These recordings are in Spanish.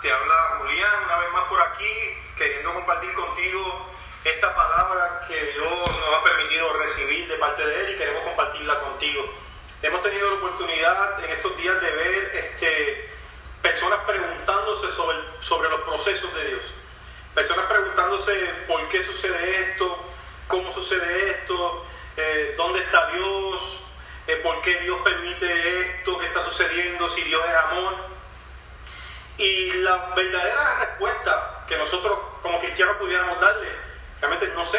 te habla Julián una vez más por aquí, queriendo compartir contigo esta palabra que Dios nos ha permitido recibir de parte de Él y queremos compartirla contigo. Hemos tenido la oportunidad en estos días de ver este, personas preguntándose sobre, sobre los procesos de Dios. Personas preguntándose por qué sucede esto, cómo sucede esto, eh, dónde está Dios, eh, por qué Dios permite esto que está sucediendo, si Dios es amor. Y la verdadera respuesta que nosotros como cristianos pudiéramos darle, realmente no sé.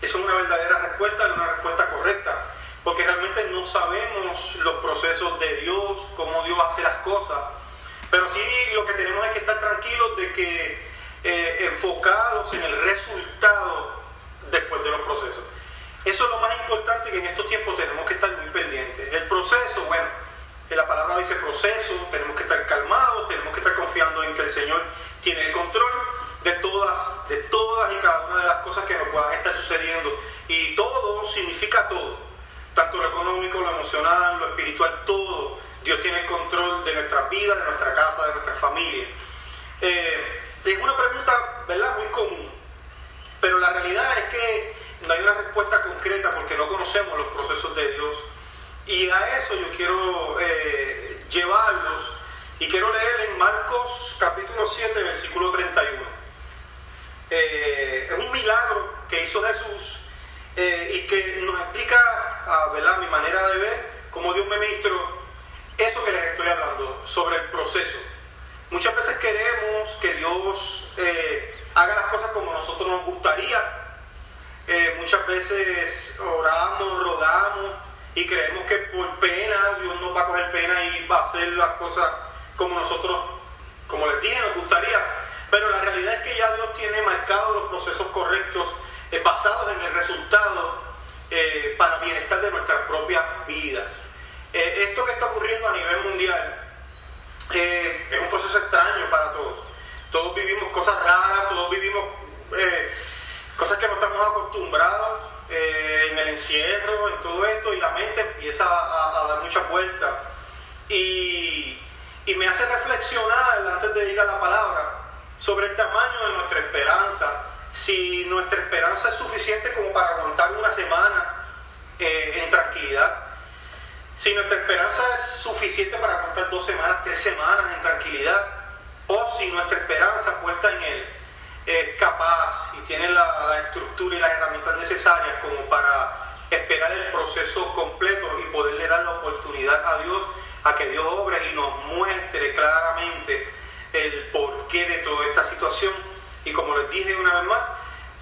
Esa es una verdadera respuesta y una respuesta correcta, porque realmente no sabemos los procesos de Dios, cómo Dios hace las cosas, pero sí lo que tenemos es que estar tranquilos de que eh, enfocados en el resultado después de los procesos. Eso es lo más importante que en estos tiempos tenemos que estar muy pendientes. El proceso, bueno, la palabra dice proceso, tenemos que estar calmados, tenemos que estar confiando en que el Señor tiene el control de todas, de todas y cada una de las cosas que nos puedan estar sucediendo. Y todo significa todo, tanto lo económico, lo emocional, lo espiritual, todo. Dios tiene el control de nuestra vida, de nuestra casa, de nuestra familia. Eh, es una pregunta, ¿verdad?, muy común. Pero la realidad es que no hay una respuesta concreta porque no conocemos los procesos de Dios. Y a eso yo quiero eh, llevarlos y quiero leer en Marcos capítulo 7, versículo 31. Eh, es un milagro que hizo Jesús eh, y que nos explica, ah, ¿verdad? mi manera de ver, cómo Dios me ministró eso que les estoy hablando, sobre el proceso. Muchas veces queremos que Dios haga las cosas como nosotros nos gustaría, eh, muchas veces oramos, rodamos y creemos que por pena Dios nos va a coger pena y va a hacer las cosas como nosotros, como les dije, nos gustaría. Pero la realidad es que ya Dios tiene marcados los procesos correctos eh, basados en el resultado eh, para bienestar de nuestras propias vidas. esto que está ocurriendo a nivel mundial es un proceso extraño para todos. Todos vivimos cosas raras, todos vivimos cosas que no estamos acostumbrados eh, en el encierro, en todo esto, y la mente empieza a, dar muchas vueltas. Y, y, me hace reflexionar, antes de ir a la palabra, sobre el tamaño de nuestra esperanza, si nuestra esperanza es suficiente como para aguantar una semana eh, en tranquilidad, si nuestra esperanza es suficiente para aguantar dos semanas, tres semanas en tranquilidad, o si nuestra esperanza puesta en Él es capaz y tiene la, estructura y las herramientas necesarias como para esperar el proceso completo y poderle dar la oportunidad a Dios a que Dios obre y nos muestre claramente el porqué de toda esta situación y como les dije una vez más,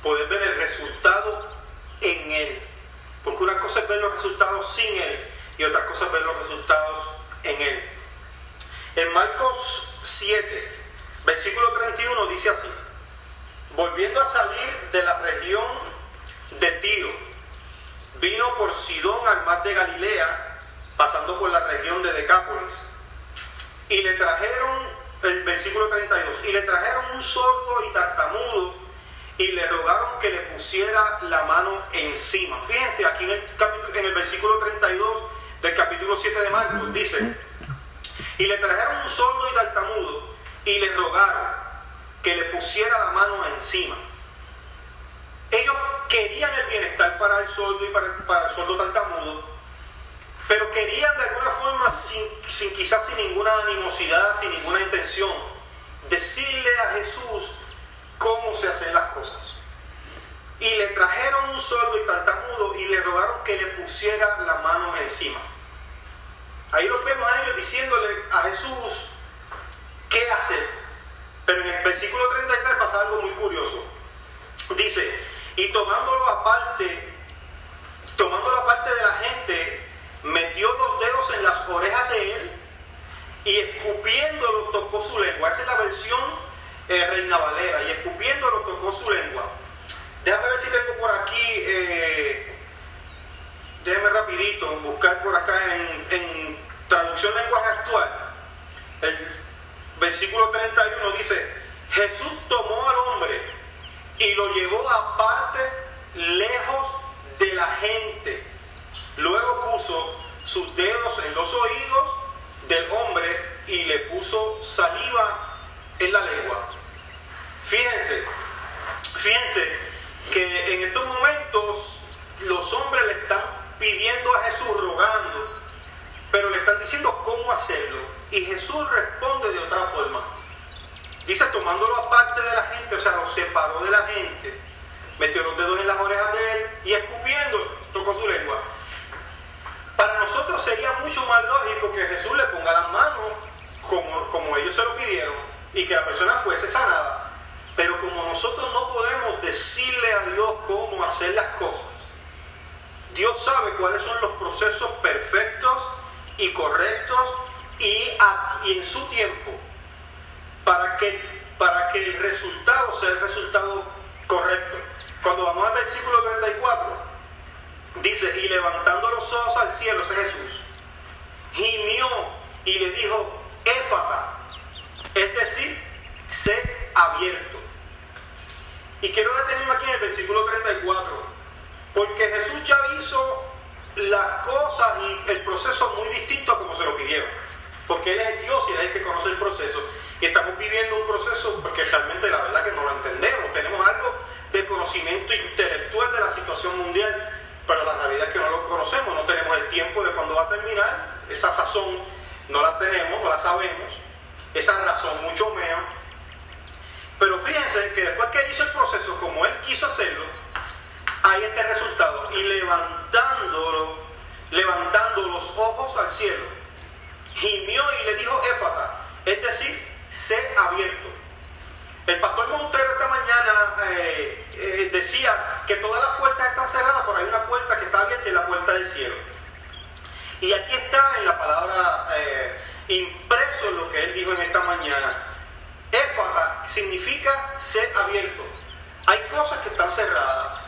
poder ver el resultado en Él. Porque una cosa es ver los resultados sin Él y otra cosa es ver los resultados en Él. En Marcos 7, versículo 31 dice así volviendo a salir de la región de Tiro, vino por Sidón al mar de Galilea, pasando por la región de Decápolis, y le trajeron, el versículo 32, y le trajeron un sordo y tartamudo, y le rogaron que le pusiera la mano encima. Fíjense, aquí en el, en el versículo 32 del capítulo 7 de Marcos, dice, y le trajeron un sordo y tartamudo, y le rogaron que le pusiera la mano encima. Ellos querían el bienestar para el sordo y para el, para el tartamudo, pero querían de alguna forma, sin, sin quizás sin ninguna animosidad, sin ninguna intención, decirle a Jesús cómo se hacen las cosas. Y le trajeron un sordo y tartamudo y le rogaron que le pusiera la mano encima. Ahí los vemos a ellos diciéndole a Jesús qué hacer. Pero en el versículo 33 pasa algo muy curioso. Dice, y tomándolo aparte, tomando la parte de la gente, metió los dedos en las orejas de él y escupiéndolo tocó su lengua. Esa es la versión eh, Reina Valera. Y escupiéndolo tocó su lengua. Déjame ver si tengo por aquí, eh, déjame rapidito buscar por acá en, traducción lenguaje actual. Versículo 31 dice, Jesús tomó al hombre y lo llevó aparte, lejos de la gente. Luego puso sus dedos en los oídos del hombre y le puso saliva es la lengua. Fíjense, fíjense que en estos momentos los hombres le están pidiendo a Jesús, rogando, pero le están diciendo cómo hacerlo. Y Jesús responde de otra forma. Dice, tomándolo aparte de la gente, o sea, lo separó de la gente, metió los dedos en las orejas de él y escupiendo, tocó su lengua. Para nosotros sería mucho más lógico que Jesús le ponga las manos como, como ellos se lo pidieron y que la persona fuese sanada. Pero como nosotros no podemos decirle a Dios cómo hacer las cosas, Dios sabe cuáles son los procesos perfectos y correctos y, en su tiempo para que, para que el resultado sea el resultado correcto. Cuando vamos al versículo 34, dice, y levantando los ojos al cielo, ese Jesús, gimió y le dijo, éfata, es decir, sé abierto. Y quiero detenerme aquí en el versículo 34, porque Jesús ya hizo las cosas y el proceso muy distinto a como se lo pidieron. Porque Él es Dios y Él es el que conoce el proceso. Y estamos viviendo un proceso porque realmente la verdad que no lo entendemos. Tenemos algo de conocimiento intelectual de la situación mundial, pero la realidad es que no lo conocemos, no tenemos el tiempo de cuándo va a terminar, esa sazón no la tenemos, no la sabemos, esa razón mucho menos. Pero fíjense que después que hizo el proceso como Él quiso hacerlo, hay este resultado. Y levantándolo, levantando los ojos al cielo, gimió y le dijo éfata, es decir, sé abierto. El pastor Montero esta mañana eh, eh, decía que todas las puertas están cerradas, pero hay una puerta que está abierta y la puerta del cielo. Y aquí está en la palabra eh, impreso lo que él dijo en esta mañana. Éfata significa ser abierto. Hay cosas que están cerradas.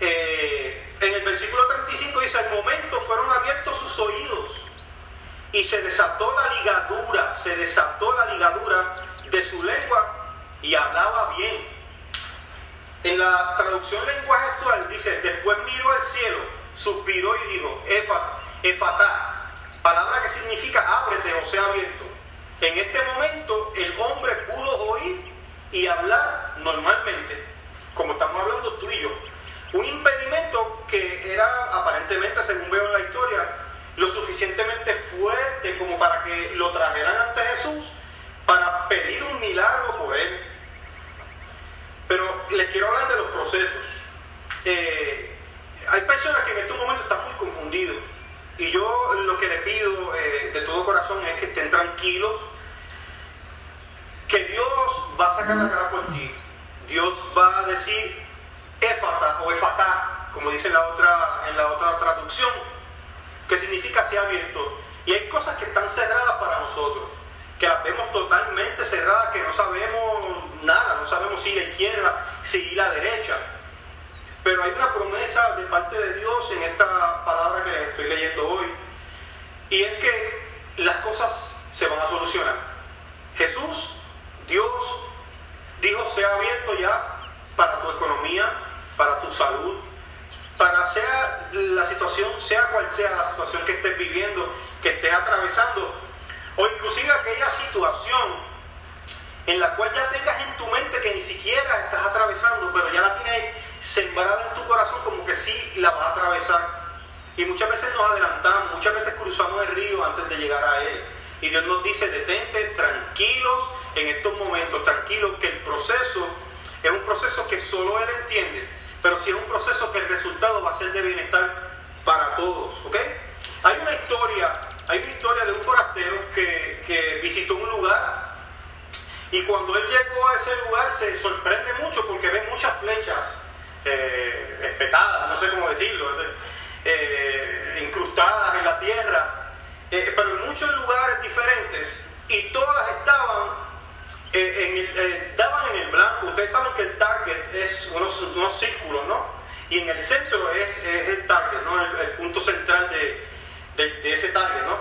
en el versículo 35 dice, al momento fueron abiertos sus oídos y se desató la ligadura, se desató la ligadura de su lengua y hablaba bien. En la traducción lenguaje actual dice, después miró al cielo, suspiró y dijo, efatá, palabra que significa ábrete o sea abierto. En este momento el hombre pudo oír y hablar normalmente, como estamos hablando tú y yo. Un impedimento que era aparentemente, según veo en la historia, lo suficientemente fuerte lo trajeran ante Jesús para pedir un milagro por él. Pero les quiero hablar de los procesos. Eh, hay personas que en estos momentos están muy confundidos y yo lo que les pido eh, de todo corazón es que estén tranquilos, que Dios va a sacar la cara por ti. Dios va a decir éfata o efatá, como dice la otra, en la otra traducción que significa ser abierto. Y hay cosas que están cerradas para nosotros, que las vemos totalmente cerradas, que no sabemos nada, no sabemos si la izquierda, si la derecha. Pero hay una promesa de parte de Dios en esta palabra que estoy leyendo hoy, y es que las cosas se van a solucionar. Jesús, Dios, dijo, sea abierto ya para tu economía, para tu salud, para sea la situación, sea cual sea la situación que estés viviendo, que estés atravesando, o inclusive aquella situación en la cual ya tengas en tu mente que ni siquiera estás atravesando, pero ya la tienes sembrada en tu corazón como que sí la vas a atravesar. Y muchas veces nos adelantamos, muchas veces cruzamos el río antes de llegar a él. Y Dios nos dice, detente, tranquilos en estos momentos, tranquilos, que el proceso es un proceso que solo Él entiende pero si es un proceso que el resultado va a ser de bienestar para todos, ¿ok? Hay una historia, hay una historia de un forastero que, que visitó un lugar y cuando él llegó a ese lugar se sorprende mucho porque ve muchas flechas eh, espetadas, no sé cómo decirlo, eh, incrustadas en la tierra, eh, pero en muchos lugares diferentes y todas estaban eh, eh, daban blanco. Ustedes saben que el target es unos, círculos, ¿no? Y en el centro es, el target, ¿no? El, punto central de, ese target, ¿no?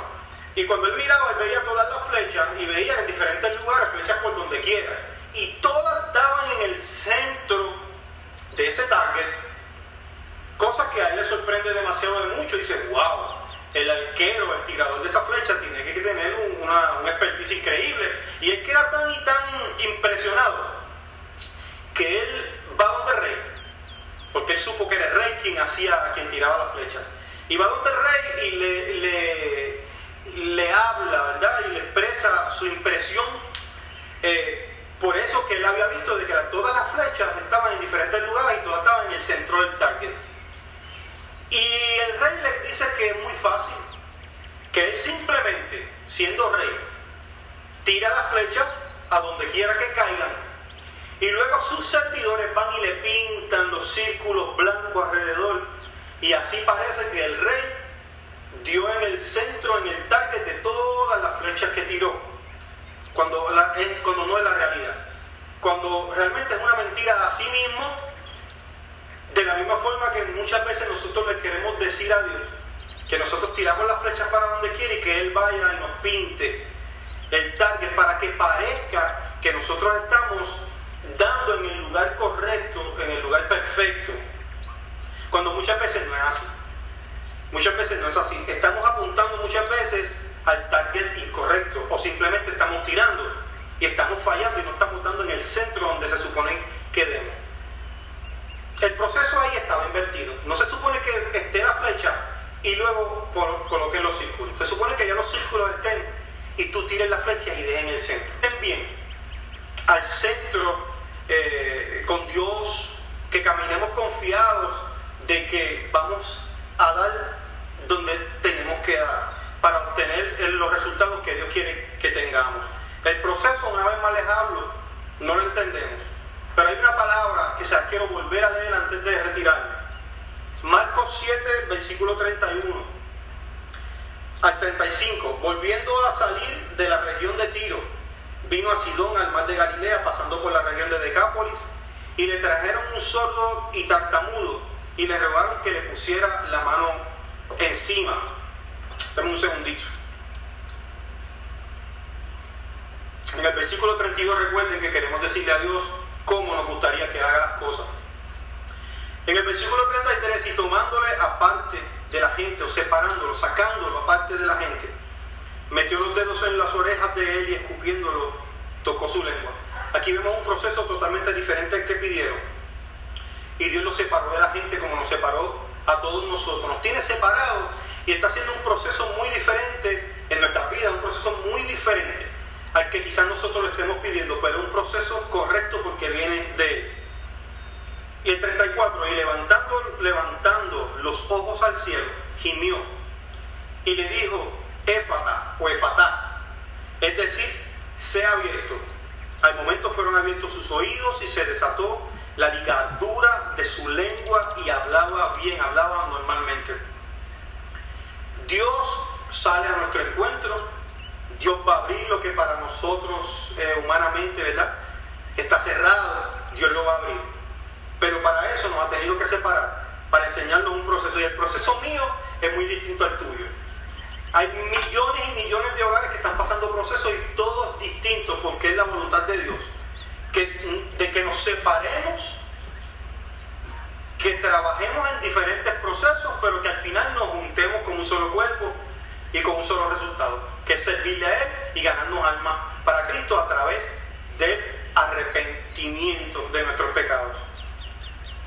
Y cuando él miraba, él veía todas las flechas y veía en diferentes lugares flechas por donde quiera. Y todas daban en el centro de ese target, cosa que a él le sorprende demasiado de mucho. Y dice, wow, el arquero, el tirador de esa flecha, tiene que tener una, una expertise increíble. Y él queda tan y tan impresionado que él va donde rey, porque él supo que era el rey quien hacía, quien tiraba las flechas. Y va donde rey y le, le, le habla, ¿verdad? Y le expresa su impresión. Eh, por eso que él había visto de que todas las flechas estaban en diferentes lugares y todas estaban en el centro del target. Y el rey le dice que es muy fácil, que él simplemente, siendo rey, tira las flechas a donde quiera que caigan. Y luego sus servidores van y le pintan los círculos blancos alrededor. Y así parece que el rey dio en el centro, en el target de todas las flechas que tiró. Cuando, cuando no es la realidad. Cuando realmente es una mentira a sí mismo de la misma forma que muchas veces nosotros le queremos decir a Dios que nosotros tiramos las flechas para donde quiere y que Él vaya y nos pinte el target para que parezca que nosotros estamos dando en el lugar correcto, en el lugar perfecto, cuando muchas veces no es así. Muchas veces no es así. Estamos apuntando muchas veces al target incorrecto o simplemente estamos tirando y estamos fallando y no estamos dando en el centro donde se supone que demos. El proceso ahí estaba invertido. No se supone que esté la flecha y luego coloquen los círculos. Se supone que ya los círculos estén y tú tires la flecha y dejen el centro. Al centro eh, con Dios, que caminemos confiados de que vamos a dar donde tenemos que dar para obtener los resultados que Dios quiere que tengamos. El proceso, una vez más les hablo, no lo entendemos. Pero hay una palabra que se quiero volver a leer antes de retirarme. Marcos 7, versículo 31 al 35. Volviendo a salir de la región de Tiro, vino a Sidón, al mar de Galilea, pasando por la región de Decápolis, y le trajeron un sordo y tartamudo, y le rogaron que le pusiera la mano encima. Dame un segundito. En el versículo 32 recuerden que queremos decirle a Dios, cómo nos gustaría que haga las cosas. En el versículo 33, y tomándole aparte de la gente, o separándolo, sacándolo aparte de la gente, metió los dedos en las orejas de él y escupiéndolo, tocó su lengua. Aquí vemos un proceso totalmente diferente al que pidieron. Y Dios lo separó de la gente como nos separó a todos nosotros. Nos tiene separados y está haciendo un proceso muy diferente en nuestra vida, un proceso muy diferente al que quizás nosotros le estemos pidiendo, pero un proceso correcto porque viene de Él. Y el 34, y levantando, levantando los ojos al cielo, gimió y le dijo, Éfata o Efatá, es decir, sea abierto. Al momento fueron abiertos sus oídos y se desató la ligadura de su lengua y hablaba bien, hablaba normalmente. Dios sale a nuestro encuentro Dios va a abrir lo que para nosotros eh, humanamente, ¿verdad? Está cerrado, Dios lo va a abrir. Pero para eso nos ha tenido que separar, para enseñarnos un proceso. Y el proceso mío es muy distinto al tuyo. Hay millones y millones de hogares que están pasando procesos y todos distintos porque es la voluntad de Dios. Que, de que nos separemos, que trabajemos en diferentes procesos, pero que al final nos juntemos con un solo cuerpo y con un solo resultado que es servirle a Él y ganarnos almas para Cristo a través del arrepentimiento de nuestros pecados.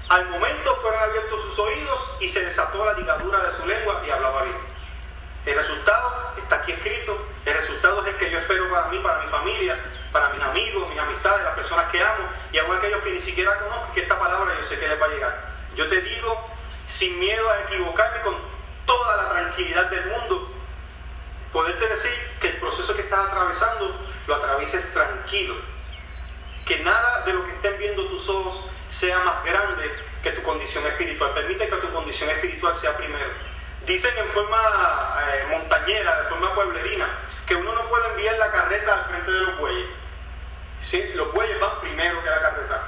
Al momento fueron abiertos sus oídos y se desató la ligadura de su lengua y hablaba bien. El resultado está aquí escrito. El resultado es el que yo espero para mí, para mi familia, para mis amigos, mis amistades, las personas que amo y aún aquellos que ni siquiera conozco, que esta palabra yo sé que les va a llegar. Yo te digo, sin miedo a equivocarme, con toda la tranquilidad del mundo, poderte decir que el proceso que estás atravesando lo atravieses tranquilo. Que nada de lo que estén viendo tus ojos sea más grande que tu condición espiritual. Permite que tu condición espiritual sea primero. Dicen en forma eh, montañera, de forma pueblerina, que uno no puede enviar la carreta al frente de los bueyes. ¿Sí? Los bueyes van primero que la carreta.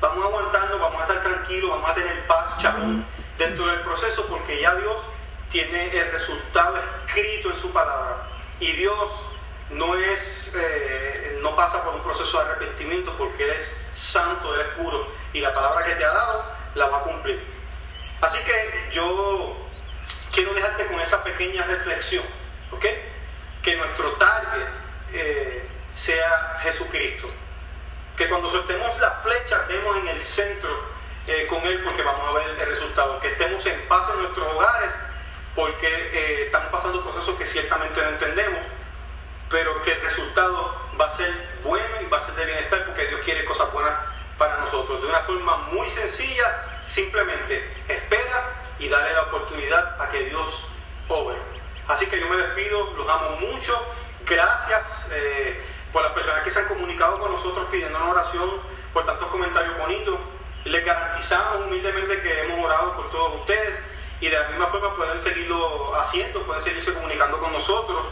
Vamos aguantando, vamos a estar tranquilos, vamos a tener paz, chapón, dentro del proceso, porque ya Dios tiene el resultado escrito en su palabra. Y Dios no es, eh, no pasa por un proceso de arrepentimiento porque Él es santo, Él es puro y la palabra que te ha dado la va a cumplir. Así que yo quiero dejarte con esa pequeña reflexión, ¿ok? Que nuestro target eh, sea Jesucristo. Que cuando soltemos la flecha demos en el centro eh, con Él porque vamos a ver el resultado. Que estemos en paz en nuestros hogares porque eh, estamos pasando procesos que ciertamente no entendemos, pero que el resultado va a ser bueno y va a ser de bienestar porque Dios quiere cosas buenas para nosotros. De una forma muy sencilla, simplemente espera y dale la oportunidad a que Dios obre. Así que yo me despido, los amo mucho. Gracias eh, por las personas que se han comunicado con nosotros pidiendo una oración, por tantos comentarios bonitos. Les garantizamos humildemente que hemos orado por todos ustedes y de la misma forma pueden seguirlo haciendo, pueden seguirse comunicando con nosotros.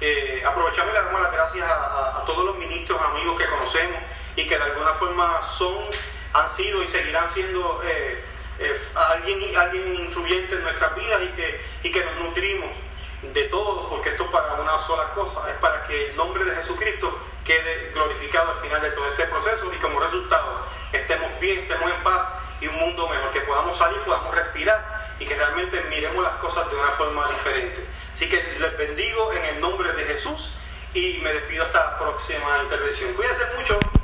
Eh, aprovechamos y le damos las gracias a, todos los ministros, amigos que conocemos y que de alguna forma son, han sido y seguirán siendo eh, eh, alguien, alguien influyente en nuestras vidas y que, y que nos nutrimos de todo, porque esto es para una sola cosa, es para que el nombre de Jesucristo quede glorificado al final de todo este proceso y como resultado estemos bien, estemos en paz y un mundo mejor, que podamos salir, podamos respirar y que realmente miremos las cosas de una forma diferente. Así que les bendigo en el nombre de Jesús y me despido hasta la próxima intervención. Cuídense mucho.